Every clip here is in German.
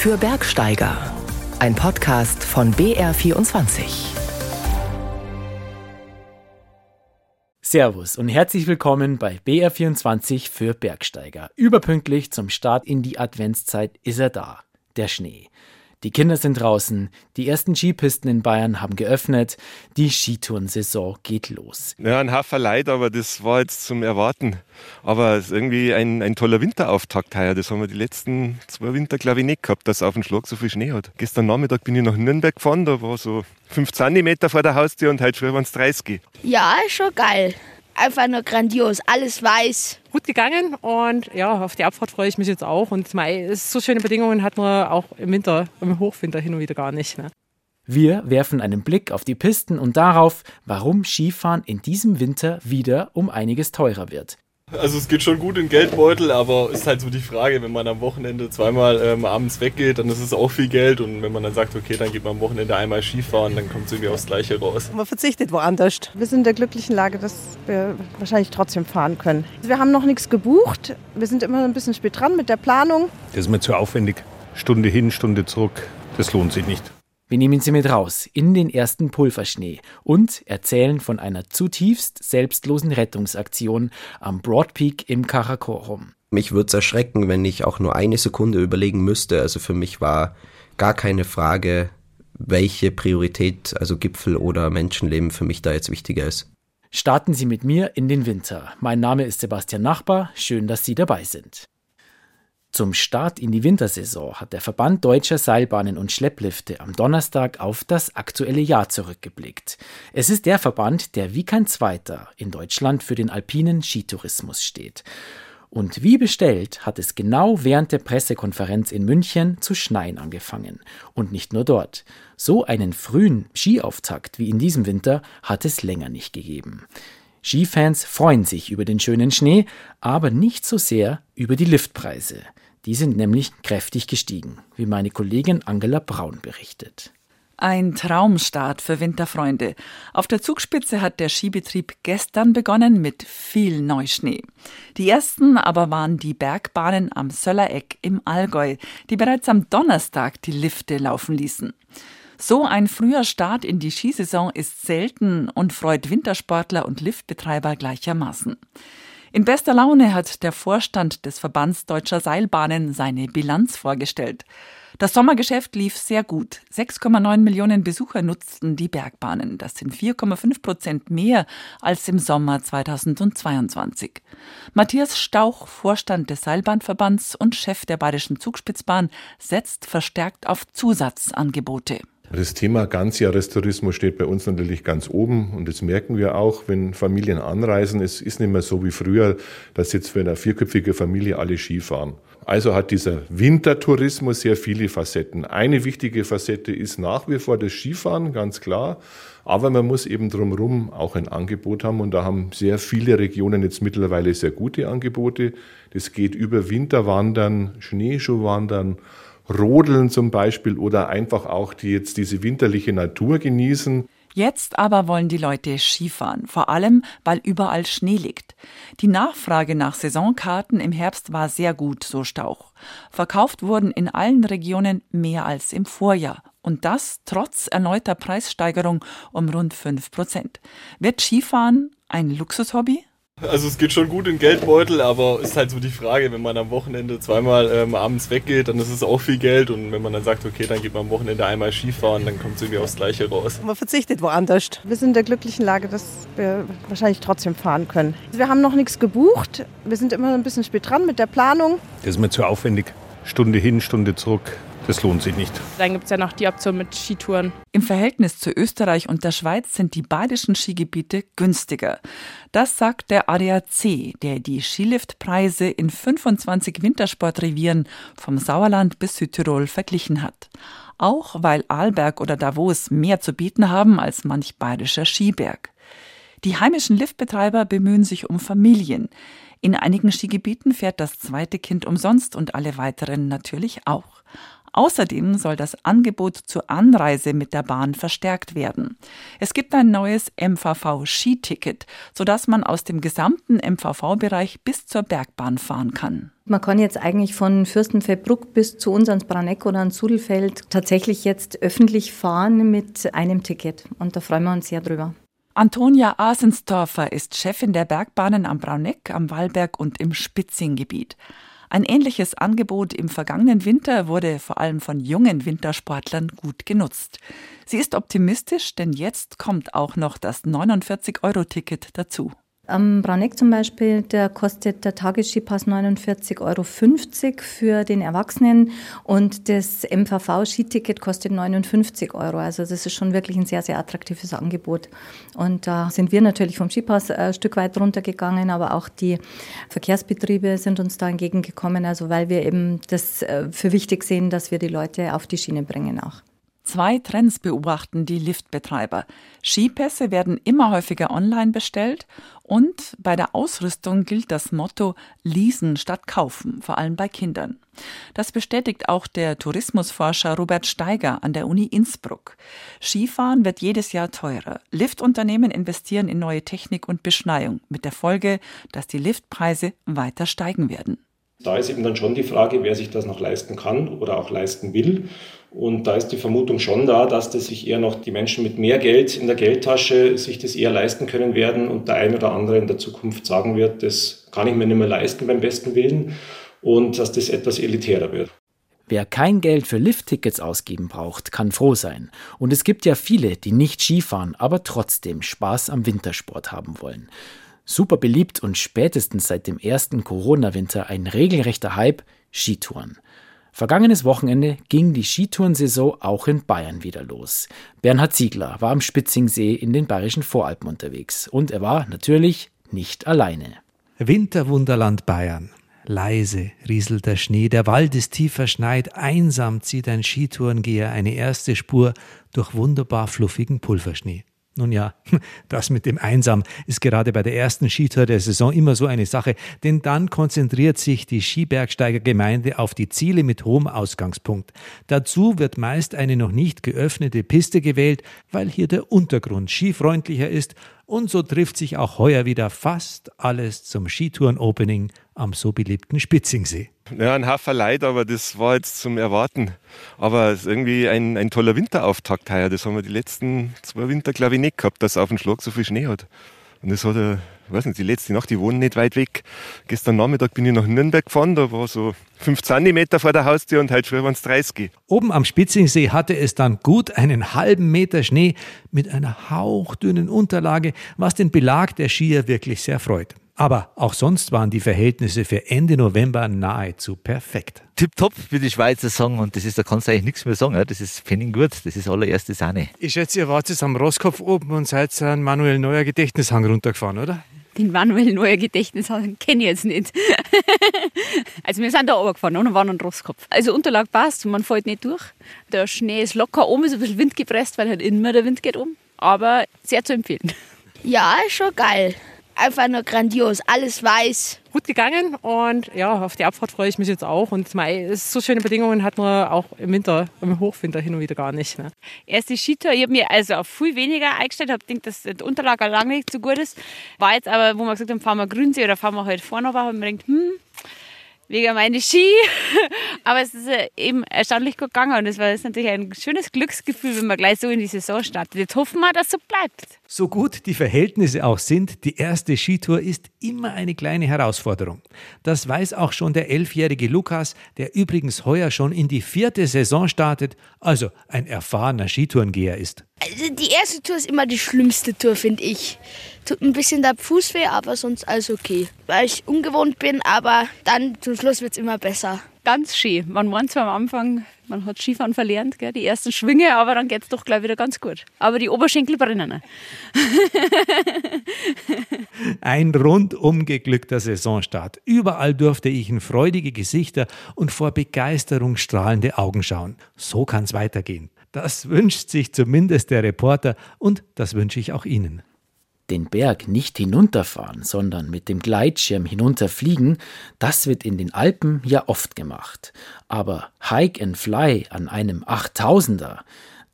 für Bergsteiger. Ein Podcast von BR24. Servus und herzlich willkommen bei BR24 für Bergsteiger. Überpünktlich zum Start in die Adventszeit ist er da, der Schnee. Die Kinder sind draußen, die ersten Skipisten in Bayern haben geöffnet, die Skitourensaison geht los. Ja, ein Hafer Leid, aber das war jetzt zum Erwarten. Aber es ist irgendwie ein, ein toller Winterauftakt heuer. Das haben wir die letzten zwei Winter, glaube ich, nicht gehabt, dass auf dem Schlag so viel Schnee hat. Gestern Nachmittag bin ich nach Nürnberg gefahren, da war so 5 cm vor der Haustür und heute früh waren es 30. Ja, ist schon geil einfach nur grandios. Alles weiß. Gut gegangen und ja, auf die Abfahrt freue ich mich jetzt auch. Und mei, so schöne Bedingungen hat man auch im Winter, im Hochwinter hin und wieder gar nicht. Ne? Wir werfen einen Blick auf die Pisten und darauf, warum Skifahren in diesem Winter wieder um einiges teurer wird. Also es geht schon gut in Geldbeutel, aber ist halt so die Frage, wenn man am Wochenende zweimal ähm, abends weggeht, dann ist es auch viel Geld und wenn man dann sagt, okay, dann geht man am Wochenende einmal Skifahren, dann kommt es irgendwie aufs Gleiche raus. Man verzichtet woanders. Wir sind in der glücklichen Lage, dass wir wahrscheinlich trotzdem fahren können. Wir haben noch nichts gebucht, wir sind immer ein bisschen spät dran mit der Planung. Das ist mir zu aufwendig. Stunde hin, Stunde zurück, das lohnt sich nicht. Wir nehmen Sie mit raus in den ersten Pulverschnee und erzählen von einer zutiefst selbstlosen Rettungsaktion am Broad Peak im Karakorum. Mich würde es erschrecken, wenn ich auch nur eine Sekunde überlegen müsste. Also für mich war gar keine Frage, welche Priorität, also Gipfel oder Menschenleben für mich da jetzt wichtiger ist. Starten Sie mit mir in den Winter. Mein Name ist Sebastian Nachbar. Schön, dass Sie dabei sind. Zum Start in die Wintersaison hat der Verband Deutscher Seilbahnen und Schlepplifte am Donnerstag auf das aktuelle Jahr zurückgeblickt. Es ist der Verband, der wie kein zweiter in Deutschland für den alpinen Skitourismus steht. Und wie bestellt hat es genau während der Pressekonferenz in München zu schneien angefangen. Und nicht nur dort. So einen frühen Skiauftakt wie in diesem Winter hat es länger nicht gegeben. Skifans freuen sich über den schönen Schnee, aber nicht so sehr über die Liftpreise. Die sind nämlich kräftig gestiegen, wie meine Kollegin Angela Braun berichtet. Ein Traumstart für Winterfreunde. Auf der Zugspitze hat der Skibetrieb gestern begonnen mit viel Neuschnee. Die ersten aber waren die Bergbahnen am Söllereck im Allgäu, die bereits am Donnerstag die Lifte laufen ließen. So ein früher Start in die Skisaison ist selten und freut Wintersportler und Liftbetreiber gleichermaßen. In bester Laune hat der Vorstand des Verbands Deutscher Seilbahnen seine Bilanz vorgestellt. Das Sommergeschäft lief sehr gut. 6,9 Millionen Besucher nutzten die Bergbahnen. Das sind 4,5 Prozent mehr als im Sommer 2022. Matthias Stauch, Vorstand des Seilbahnverbands und Chef der Bayerischen Zugspitzbahn, setzt verstärkt auf Zusatzangebote. Das Thema Ganzjahrestourismus steht bei uns natürlich ganz oben und das merken wir auch, wenn Familien anreisen. Es ist nicht mehr so wie früher, dass jetzt für eine vierköpfige Familie alle Skifahren. Also hat dieser Wintertourismus sehr viele Facetten. Eine wichtige Facette ist nach wie vor das Skifahren, ganz klar. Aber man muss eben drumherum auch ein Angebot haben und da haben sehr viele Regionen jetzt mittlerweile sehr gute Angebote. Das geht über Winterwandern, Schneeschuhwandern, Rodeln zum Beispiel oder einfach auch die jetzt diese winterliche Natur genießen. Jetzt aber wollen die Leute Skifahren, vor allem weil überall Schnee liegt. Die Nachfrage nach Saisonkarten im Herbst war sehr gut, so Stauch. Verkauft wurden in allen Regionen mehr als im Vorjahr. Und das trotz erneuter Preissteigerung um rund 5 Prozent. Wird Skifahren ein Luxushobby? Also es geht schon gut in Geldbeutel, aber ist halt so die Frage, wenn man am Wochenende zweimal ähm, abends weggeht, dann ist es auch viel Geld und wenn man dann sagt, okay, dann geht man am Wochenende einmal Skifahren, dann kommt es irgendwie aufs Gleiche raus. Man verzichtet woanders. Wir sind in der glücklichen Lage, dass wir wahrscheinlich trotzdem fahren können. Wir haben noch nichts gebucht, wir sind immer ein bisschen spät dran mit der Planung. Das ist mir zu aufwendig. Stunde hin, Stunde zurück. Das lohnt sich nicht. Dann gibt es ja noch die Option mit Skitouren. Im Verhältnis zu Österreich und der Schweiz sind die badischen Skigebiete günstiger. Das sagt der ADAC, der die Skiliftpreise in 25 Wintersportrevieren vom Sauerland bis Südtirol verglichen hat. Auch weil Arlberg oder Davos mehr zu bieten haben als manch bayerischer Skiberg. Die heimischen Liftbetreiber bemühen sich um Familien. In einigen Skigebieten fährt das zweite Kind umsonst und alle weiteren natürlich auch. Außerdem soll das Angebot zur Anreise mit der Bahn verstärkt werden. Es gibt ein neues MVV-Skiticket, sodass man aus dem gesamten MVV-Bereich bis zur Bergbahn fahren kann. Man kann jetzt eigentlich von Fürstenfeldbruck bis zu uns ans Braneck oder ans Sudelfeld tatsächlich jetzt öffentlich fahren mit einem Ticket. Und da freuen wir uns sehr drüber. Antonia Asensdorfer ist Chefin der Bergbahnen am Brauneck, am Wallberg und im Spitzinggebiet. Ein ähnliches Angebot im vergangenen Winter wurde vor allem von jungen Wintersportlern gut genutzt. Sie ist optimistisch, denn jetzt kommt auch noch das 49-Euro-Ticket dazu. Am Brauneck zum Beispiel, der kostet der Tagesskipass 49,50 Euro für den Erwachsenen und das MVV-Skiticket kostet 59 Euro. Also das ist schon wirklich ein sehr, sehr attraktives Angebot. Und da sind wir natürlich vom Skipass ein Stück weit runtergegangen, aber auch die Verkehrsbetriebe sind uns da entgegengekommen, also weil wir eben das äh, für wichtig sehen, dass wir die Leute auf die Schiene bringen auch. Zwei Trends beobachten die Liftbetreiber. Skipässe werden immer häufiger online bestellt und bei der Ausrüstung gilt das Motto Leasen statt Kaufen, vor allem bei Kindern. Das bestätigt auch der Tourismusforscher Robert Steiger an der Uni Innsbruck. Skifahren wird jedes Jahr teurer. Liftunternehmen investieren in neue Technik und Beschneiung, mit der Folge, dass die Liftpreise weiter steigen werden. Da ist eben dann schon die Frage, wer sich das noch leisten kann oder auch leisten will. Und da ist die Vermutung schon da, dass das sich eher noch die Menschen mit mehr Geld in der Geldtasche sich das eher leisten können werden und der ein oder andere in der Zukunft sagen wird, das kann ich mir nicht mehr leisten beim besten Willen und dass das etwas elitärer wird. Wer kein Geld für Lifttickets ausgeben braucht, kann froh sein. Und es gibt ja viele, die nicht Skifahren, aber trotzdem Spaß am Wintersport haben wollen. Super beliebt und spätestens seit dem ersten Corona-Winter ein regelrechter Hype Skitouren. Vergangenes Wochenende ging die Skitourensaison auch in Bayern wieder los. Bernhard Ziegler war am Spitzingsee in den bayerischen Voralpen unterwegs und er war natürlich nicht alleine. Winterwunderland Bayern. Leise rieselt der Schnee, der Wald ist tief verschneit, einsam zieht ein Skitourengeher eine erste Spur durch wunderbar fluffigen Pulverschnee. Nun ja, das mit dem Einsam ist gerade bei der ersten Skitour der Saison immer so eine Sache, denn dann konzentriert sich die Skibergsteigergemeinde auf die Ziele mit hohem Ausgangspunkt. Dazu wird meist eine noch nicht geöffnete Piste gewählt, weil hier der Untergrund skifreundlicher ist und so trifft sich auch heuer wieder fast alles zum Skitouren-Opening am so beliebten Spitzingsee. Ja, ein Haufen Leid, aber das war jetzt zum Erwarten. Aber es ist irgendwie ein, ein toller Winterauftakt heuer. Das haben wir die letzten zwei Winter, glaube ich, nicht gehabt, dass auf dem Schlag so viel Schnee hat. Und das hat, ich weiß nicht, die letzte Nacht, die wohnen nicht weit weg. Gestern Nachmittag bin ich nach Nürnberg gefahren, da war so 5 cm vor der Haustür und heute früh waren es 30. Oben am Spitzingsee hatte es dann gut einen halben Meter Schnee mit einer hauchdünnen Unterlage, was den Belag der Skier wirklich sehr freut. Aber auch sonst waren die Verhältnisse für Ende November nahezu perfekt. Tipptopp, wie die Schweizer sagen. Und das ist, da kannst du eigentlich nichts mehr sagen. Das ist Pfennig gut. Das ist allererste Sahne. Ich schätze, ihr wart jetzt am Rosskopf oben und seid an Manuel Neuer Gedächtnishang runtergefahren, oder? Den Manuel Neuer Gedächtnishang kenne ich jetzt nicht. also wir sind da runtergefahren und waren an Rosskopf. Also Unterlag passt, man fällt nicht durch. Der Schnee ist locker oben, ist ein bisschen windgepresst, weil halt immer der Wind geht um. Aber sehr zu empfehlen. Ja, ist schon geil einfach nur grandios. Alles weiß. Gut gegangen und ja, auf die Abfahrt freue ich mich jetzt auch. Und mei, so schöne Bedingungen hat man auch im Winter, im Hochwinter hin und wieder gar nicht. Ne? Erste Skitour, ich habe mir also auf viel weniger eingestellt, habe gedacht, dass die Unterlage lange nicht so gut ist. War jetzt aber, wo wir gesagt haben, fahren wir Grünsee oder fahren wir heute halt vorne, aber haben wir gedacht, hm, wegen meine Ski. Aber es ist eben erstaunlich gut gegangen und es war natürlich ein schönes Glücksgefühl, wenn man gleich so in die Saison startet. Jetzt hoffen wir, dass es so bleibt. So gut die Verhältnisse auch sind, die erste Skitour ist immer eine kleine Herausforderung. Das weiß auch schon der elfjährige Lukas, der übrigens heuer schon in die vierte Saison startet, also ein erfahrener Skitourengeher ist. Also die erste Tour ist immer die schlimmste Tour, finde ich. Tut ein bisschen der Fuß weh, aber sonst alles okay. Weil ich ungewohnt bin, aber dann zum Schluss wird es immer besser. Ganz schön. Man meint zwar am Anfang, man hat Skifahren verlernt, gell, die ersten Schwünge, aber dann geht es doch gleich wieder ganz gut. Aber die Oberschenkel brennen. Ein rundum geglückter Saisonstart. Überall durfte ich in freudige Gesichter und vor Begeisterung strahlende Augen schauen. So kann es weitergehen. Das wünscht sich zumindest der Reporter und das wünsche ich auch Ihnen. Den Berg nicht hinunterfahren, sondern mit dem Gleitschirm hinunterfliegen, das wird in den Alpen ja oft gemacht. Aber Hike and Fly an einem 8000er,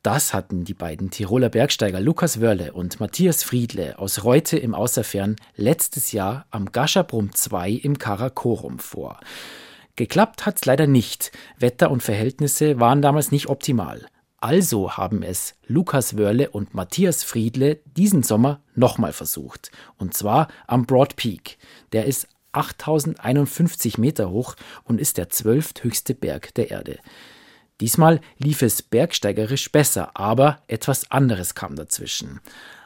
das hatten die beiden Tiroler Bergsteiger Lukas Wörle und Matthias Friedle aus Reute im Außerfern letztes Jahr am Gaschabrum 2 im Karakorum vor. Geklappt hat's leider nicht. Wetter und Verhältnisse waren damals nicht optimal. Also haben es Lukas Wörle und Matthias Friedle diesen Sommer nochmal versucht. Und zwar am Broad Peak. Der ist 8051 Meter hoch und ist der zwölfthöchste Berg der Erde. Diesmal lief es bergsteigerisch besser, aber etwas anderes kam dazwischen.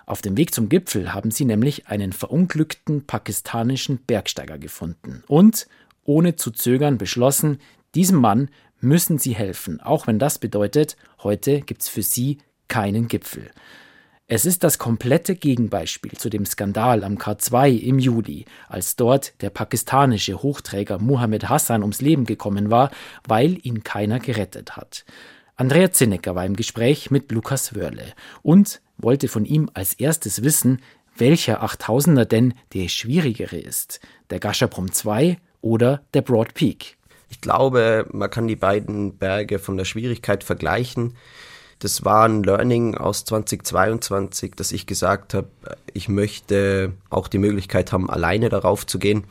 Auf dem Weg zum Gipfel haben sie nämlich einen verunglückten pakistanischen Bergsteiger gefunden und, ohne zu zögern, beschlossen, diesem Mann müssen sie helfen, auch wenn das bedeutet, heute gibt's für sie keinen Gipfel. Es ist das komplette Gegenbeispiel zu dem Skandal am K2 im Juli, als dort der pakistanische Hochträger Muhammad Hassan ums Leben gekommen war, weil ihn keiner gerettet hat. Andrea Zinnecker war im Gespräch mit Lukas Wörle und wollte von ihm als erstes wissen, welcher 8000er denn der schwierigere ist, der Gashaprom 2 oder der Broad Peak. Ich glaube, man kann die beiden Berge von der Schwierigkeit vergleichen. Das war ein Learning aus 2022, dass ich gesagt habe, ich möchte auch die Möglichkeit haben, alleine darauf zu gehen.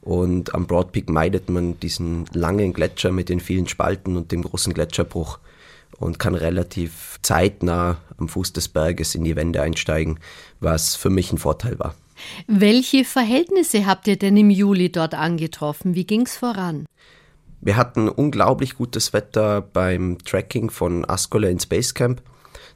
Und am Broad Peak meidet man diesen langen Gletscher mit den vielen Spalten und dem großen Gletscherbruch und kann relativ zeitnah am Fuß des Berges in die Wände einsteigen, was für mich ein Vorteil war. Welche Verhältnisse habt ihr denn im Juli dort angetroffen? Wie ging's voran? Wir hatten unglaublich gutes Wetter beim Tracking von Ascole ins Basecamp.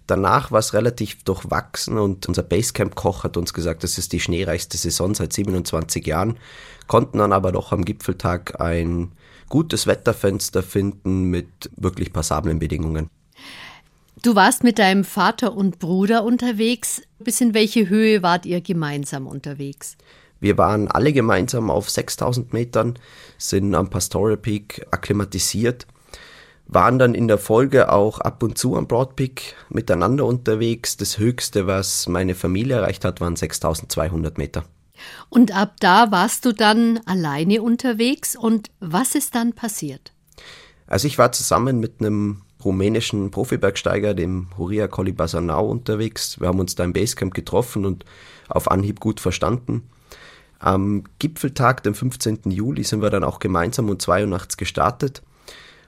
Danach war es relativ durchwachsen und unser Basecamp-Koch hat uns gesagt, das ist die schneereichste Saison seit 27 Jahren, konnten dann aber doch am Gipfeltag ein gutes Wetterfenster finden mit wirklich passablen Bedingungen. Du warst mit deinem Vater und Bruder unterwegs. Bis in welche Höhe wart ihr gemeinsam unterwegs? Wir waren alle gemeinsam auf 6000 Metern, sind am Pastoral Peak akklimatisiert, waren dann in der Folge auch ab und zu am Broad Peak miteinander unterwegs. Das höchste, was meine Familie erreicht hat, waren 6200 Meter. Und ab da warst du dann alleine unterwegs und was ist dann passiert? Also ich war zusammen mit einem rumänischen Profibergsteiger, dem Horia Kolibasanau, unterwegs. Wir haben uns da im Basecamp getroffen und auf Anhieb gut verstanden. Am Gipfeltag, dem 15. Juli, sind wir dann auch gemeinsam um 2 Uhr nachts gestartet.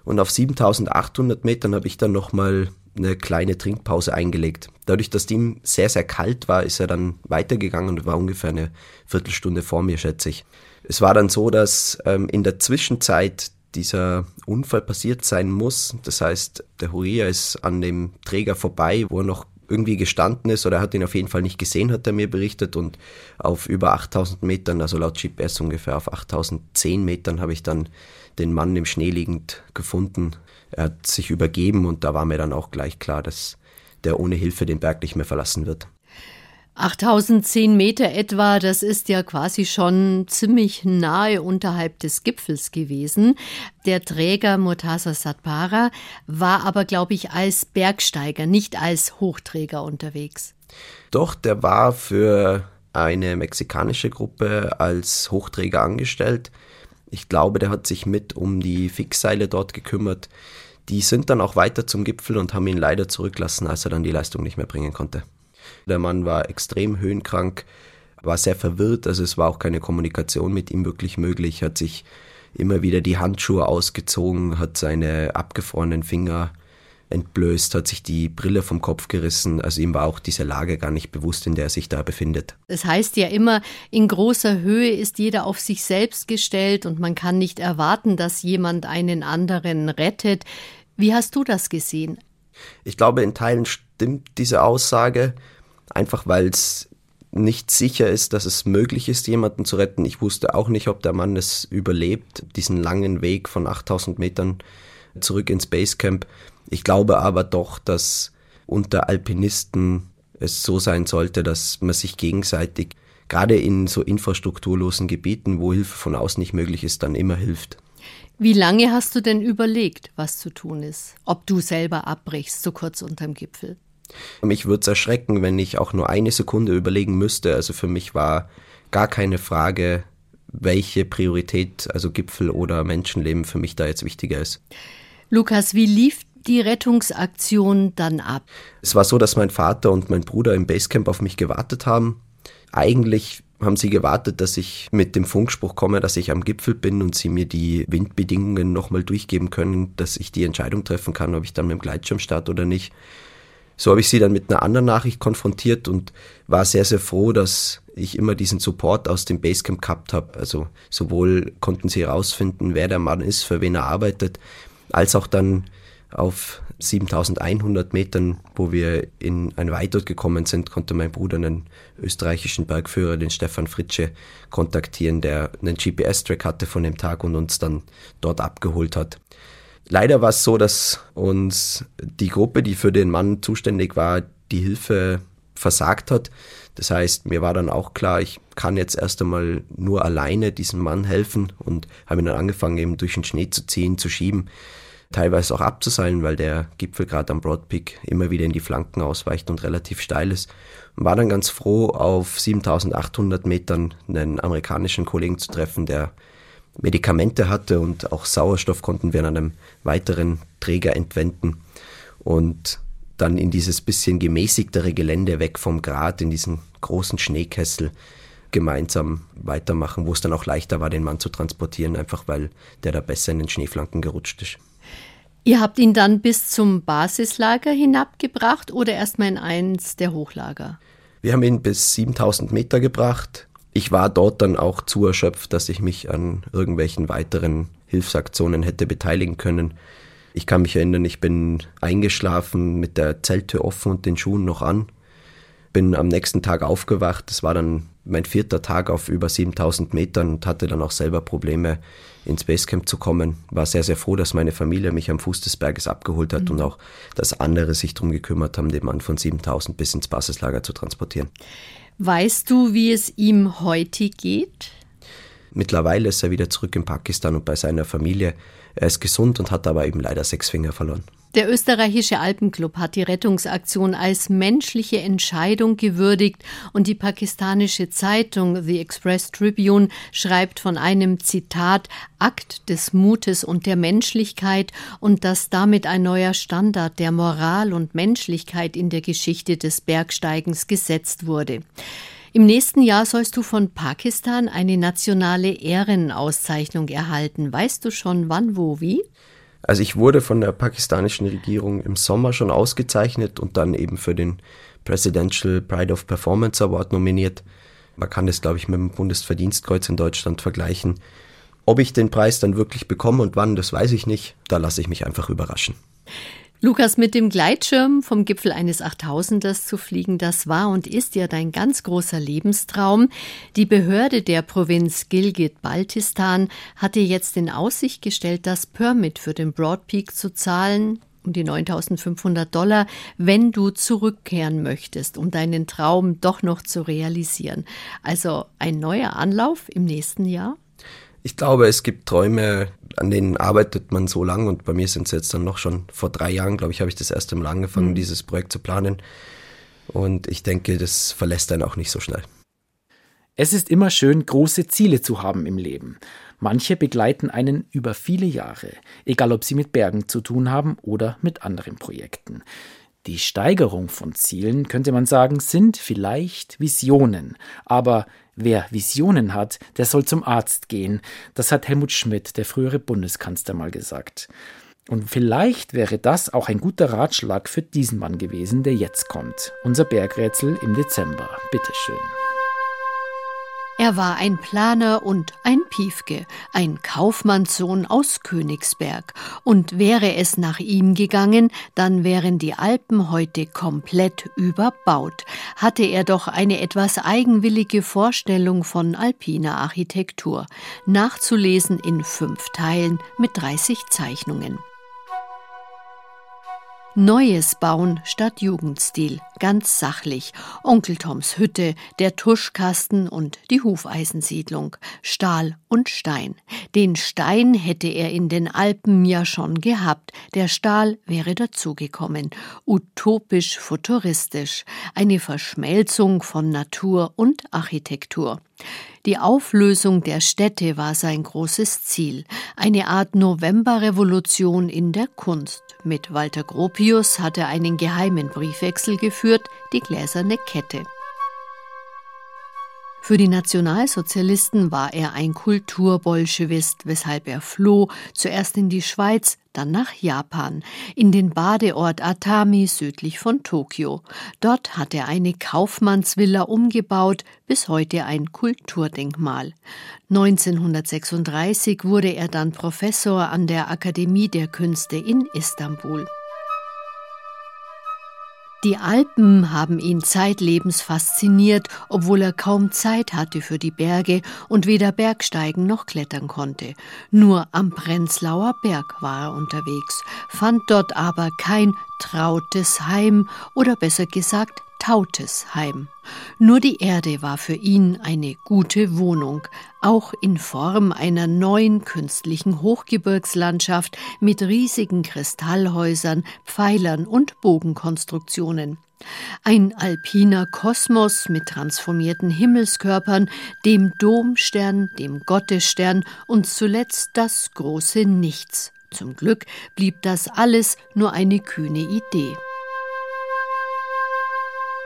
Und auf 7800 Metern habe ich dann nochmal eine kleine Trinkpause eingelegt. Dadurch, dass die sehr, sehr kalt war, ist er dann weitergegangen und war ungefähr eine Viertelstunde vor mir, schätze ich. Es war dann so, dass ähm, in der Zwischenzeit dieser Unfall passiert sein muss. Das heißt, der Huria ist an dem Träger vorbei, wo er noch irgendwie gestanden ist oder er hat ihn auf jeden Fall nicht gesehen, hat er mir berichtet und auf über 8000 Metern, also laut GPS ungefähr auf 8010 Metern habe ich dann den Mann im Schnee liegend gefunden. Er hat sich übergeben und da war mir dann auch gleich klar, dass der ohne Hilfe den Berg nicht mehr verlassen wird. 8010 Meter etwa, das ist ja quasi schon ziemlich nahe unterhalb des Gipfels gewesen. Der Träger Murtaza Satpara war aber, glaube ich, als Bergsteiger, nicht als Hochträger unterwegs. Doch, der war für eine mexikanische Gruppe als Hochträger angestellt. Ich glaube, der hat sich mit um die Fixseile dort gekümmert. Die sind dann auch weiter zum Gipfel und haben ihn leider zurücklassen, als er dann die Leistung nicht mehr bringen konnte. Der Mann war extrem höhenkrank, war sehr verwirrt, also es war auch keine Kommunikation mit ihm wirklich möglich, hat sich immer wieder die Handschuhe ausgezogen, hat seine abgefrorenen Finger entblößt, hat sich die Brille vom Kopf gerissen. Also ihm war auch diese Lage gar nicht bewusst, in der er sich da befindet. Es heißt ja immer, in großer Höhe ist jeder auf sich selbst gestellt und man kann nicht erwarten, dass jemand einen anderen rettet. Wie hast du das gesehen? Ich glaube, in Teilen stimmt diese Aussage einfach weil es nicht sicher ist, dass es möglich ist, jemanden zu retten. Ich wusste auch nicht, ob der Mann es überlebt, diesen langen Weg von 8000 Metern zurück ins Basecamp. Ich glaube aber doch, dass unter Alpinisten es so sein sollte, dass man sich gegenseitig, gerade in so infrastrukturlosen Gebieten, wo Hilfe von außen nicht möglich ist, dann immer hilft. Wie lange hast du denn überlegt, was zu tun ist? Ob du selber abbrichst, so kurz unterm Gipfel? Mich würde es erschrecken, wenn ich auch nur eine Sekunde überlegen müsste. Also für mich war gar keine Frage, welche Priorität, also Gipfel oder Menschenleben für mich da jetzt wichtiger ist. Lukas, wie lief die Rettungsaktion dann ab? Es war so, dass mein Vater und mein Bruder im Basecamp auf mich gewartet haben. Eigentlich haben sie gewartet, dass ich mit dem Funkspruch komme, dass ich am Gipfel bin und sie mir die Windbedingungen nochmal durchgeben können, dass ich die Entscheidung treffen kann, ob ich dann mit dem Gleitschirm starte oder nicht. So habe ich sie dann mit einer anderen Nachricht konfrontiert und war sehr, sehr froh, dass ich immer diesen Support aus dem Basecamp gehabt habe. Also sowohl konnten sie herausfinden, wer der Mann ist, für wen er arbeitet, als auch dann auf 7100 Metern, wo wir in ein Weitort gekommen sind, konnte mein Bruder einen österreichischen Bergführer, den Stefan Fritsche, kontaktieren, der einen GPS-Track hatte von dem Tag und uns dann dort abgeholt hat. Leider war es so, dass uns die Gruppe, die für den Mann zuständig war, die Hilfe versagt hat. Das heißt, mir war dann auch klar, ich kann jetzt erst einmal nur alleine diesem Mann helfen und habe ihn dann angefangen, eben durch den Schnee zu ziehen, zu schieben teilweise auch abzuseilen, weil der Gipfel gerade am Broad Peak immer wieder in die Flanken ausweicht und relativ steil ist. Und war dann ganz froh, auf 7800 Metern einen amerikanischen Kollegen zu treffen, der Medikamente hatte und auch Sauerstoff konnten wir an einem weiteren Träger entwenden und dann in dieses bisschen gemäßigtere Gelände weg vom Grat, in diesen großen Schneekessel gemeinsam weitermachen, wo es dann auch leichter war, den Mann zu transportieren, einfach weil der da besser in den Schneeflanken gerutscht ist. Ihr habt ihn dann bis zum Basislager hinabgebracht oder erstmal in eins der Hochlager? Wir haben ihn bis 7000 Meter gebracht. Ich war dort dann auch zu erschöpft, dass ich mich an irgendwelchen weiteren Hilfsaktionen hätte beteiligen können. Ich kann mich erinnern, ich bin eingeschlafen mit der Zelttür offen und den Schuhen noch an. Bin am nächsten Tag aufgewacht. Das war dann mein vierter Tag auf über 7000 Metern und hatte dann auch selber Probleme, ins Basecamp zu kommen. War sehr, sehr froh, dass meine Familie mich am Fuß des Berges abgeholt hat mhm. und auch, dass andere sich darum gekümmert haben, den Mann von 7000 bis ins Basislager zu transportieren. Weißt du, wie es ihm heute geht? Mittlerweile ist er wieder zurück in Pakistan und bei seiner Familie. Er ist gesund und hat aber eben leider sechs Finger verloren. Der österreichische Alpenclub hat die Rettungsaktion als menschliche Entscheidung gewürdigt und die pakistanische Zeitung The Express Tribune schreibt von einem Zitat Akt des Mutes und der Menschlichkeit und dass damit ein neuer Standard der Moral und Menschlichkeit in der Geschichte des Bergsteigens gesetzt wurde. Im nächsten Jahr sollst du von Pakistan eine nationale Ehrenauszeichnung erhalten. Weißt du schon wann, wo, wie? Also ich wurde von der pakistanischen Regierung im Sommer schon ausgezeichnet und dann eben für den Presidential Pride of Performance Award nominiert. Man kann das, glaube ich, mit dem Bundesverdienstkreuz in Deutschland vergleichen. Ob ich den Preis dann wirklich bekomme und wann, das weiß ich nicht. Da lasse ich mich einfach überraschen. Lukas, mit dem Gleitschirm vom Gipfel eines Achttausenders zu fliegen, das war und ist ja dein ganz großer Lebenstraum. Die Behörde der Provinz Gilgit-Baltistan hat dir jetzt in Aussicht gestellt, das Permit für den Broad Peak zu zahlen, um die 9500 Dollar, wenn du zurückkehren möchtest, um deinen Traum doch noch zu realisieren. Also ein neuer Anlauf im nächsten Jahr? Ich glaube, es gibt Träume, an denen arbeitet man so lang und bei mir sind es jetzt dann noch schon vor drei Jahren, glaube ich, habe ich das erste Mal angefangen, mhm. dieses Projekt zu planen. Und ich denke, das verlässt einen auch nicht so schnell. Es ist immer schön, große Ziele zu haben im Leben. Manche begleiten einen über viele Jahre, egal ob sie mit Bergen zu tun haben oder mit anderen Projekten. Die Steigerung von Zielen, könnte man sagen, sind vielleicht Visionen, aber Wer Visionen hat, der soll zum Arzt gehen. Das hat Helmut Schmidt, der frühere Bundeskanzler, mal gesagt. Und vielleicht wäre das auch ein guter Ratschlag für diesen Mann gewesen, der jetzt kommt. Unser Bergrätsel im Dezember. Bitteschön. Er war ein Planer und ein Piefke, ein Kaufmannssohn aus Königsberg. Und wäre es nach ihm gegangen, dann wären die Alpen heute komplett überbaut. Hatte er doch eine etwas eigenwillige Vorstellung von alpiner Architektur. Nachzulesen in fünf Teilen mit 30 Zeichnungen. Neues bauen statt Jugendstil, ganz sachlich. Onkel Toms Hütte, der Tuschkasten und die Hufeisensiedlung, Stahl und Stein. Den Stein hätte er in den Alpen ja schon gehabt, der Stahl wäre dazugekommen. Utopisch futuristisch, eine Verschmelzung von Natur und Architektur. Die Auflösung der Städte war sein großes Ziel, eine Art Novemberrevolution in der Kunst. Mit Walter Gropius hat er einen geheimen Briefwechsel geführt, die gläserne Kette. Für die Nationalsozialisten war er ein Kulturbolschewist, weshalb er floh, zuerst in die Schweiz, dann nach Japan, in den Badeort Atami südlich von Tokio. Dort hat er eine Kaufmannsvilla umgebaut, bis heute ein Kulturdenkmal. 1936 wurde er dann Professor an der Akademie der Künste in Istanbul. Die Alpen haben ihn zeitlebens fasziniert, obwohl er kaum Zeit hatte für die Berge und weder Bergsteigen noch klettern konnte. Nur am Prenzlauer Berg war er unterwegs, fand dort aber kein trautes Heim oder besser gesagt tautes Heim. Nur die Erde war für ihn eine gute Wohnung, auch in Form einer neuen künstlichen Hochgebirgslandschaft mit riesigen Kristallhäusern, Pfeilern und Bogenkonstruktionen. Ein alpiner Kosmos mit transformierten Himmelskörpern, dem Domstern, dem Gottesstern und zuletzt das große Nichts. Zum Glück blieb das alles nur eine kühne Idee.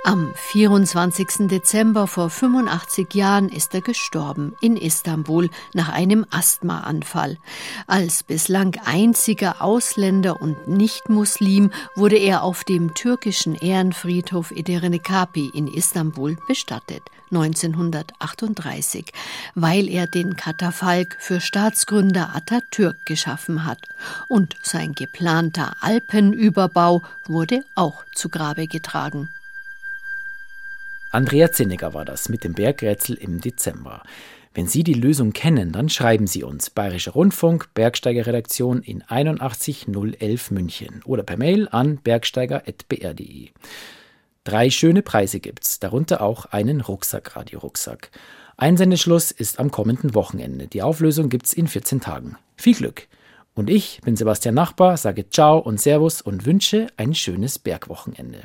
Am 24. Dezember vor 85 Jahren ist er gestorben in Istanbul nach einem Asthmaanfall. Als bislang einziger Ausländer und Nicht-Muslim wurde er auf dem türkischen Ehrenfriedhof Edirne-Kapi in Istanbul bestattet. 1938, weil er den Katafalk für Staatsgründer Atatürk geschaffen hat. Und sein geplanter Alpenüberbau wurde auch zu Grabe getragen. Andrea Zinneger war das mit dem Bergrätsel im Dezember. Wenn Sie die Lösung kennen, dann schreiben Sie uns Bayerischer Rundfunk, Bergsteigerredaktion in 81011 München oder per Mail an bergsteiger.br.de. Drei schöne Preise gibt's, darunter auch einen Rucksack, Radio-Rucksack. Einsendeschluss ist am kommenden Wochenende. Die Auflösung gibt's in 14 Tagen. Viel Glück! Und ich bin Sebastian Nachbar, sage Ciao und Servus und wünsche ein schönes Bergwochenende.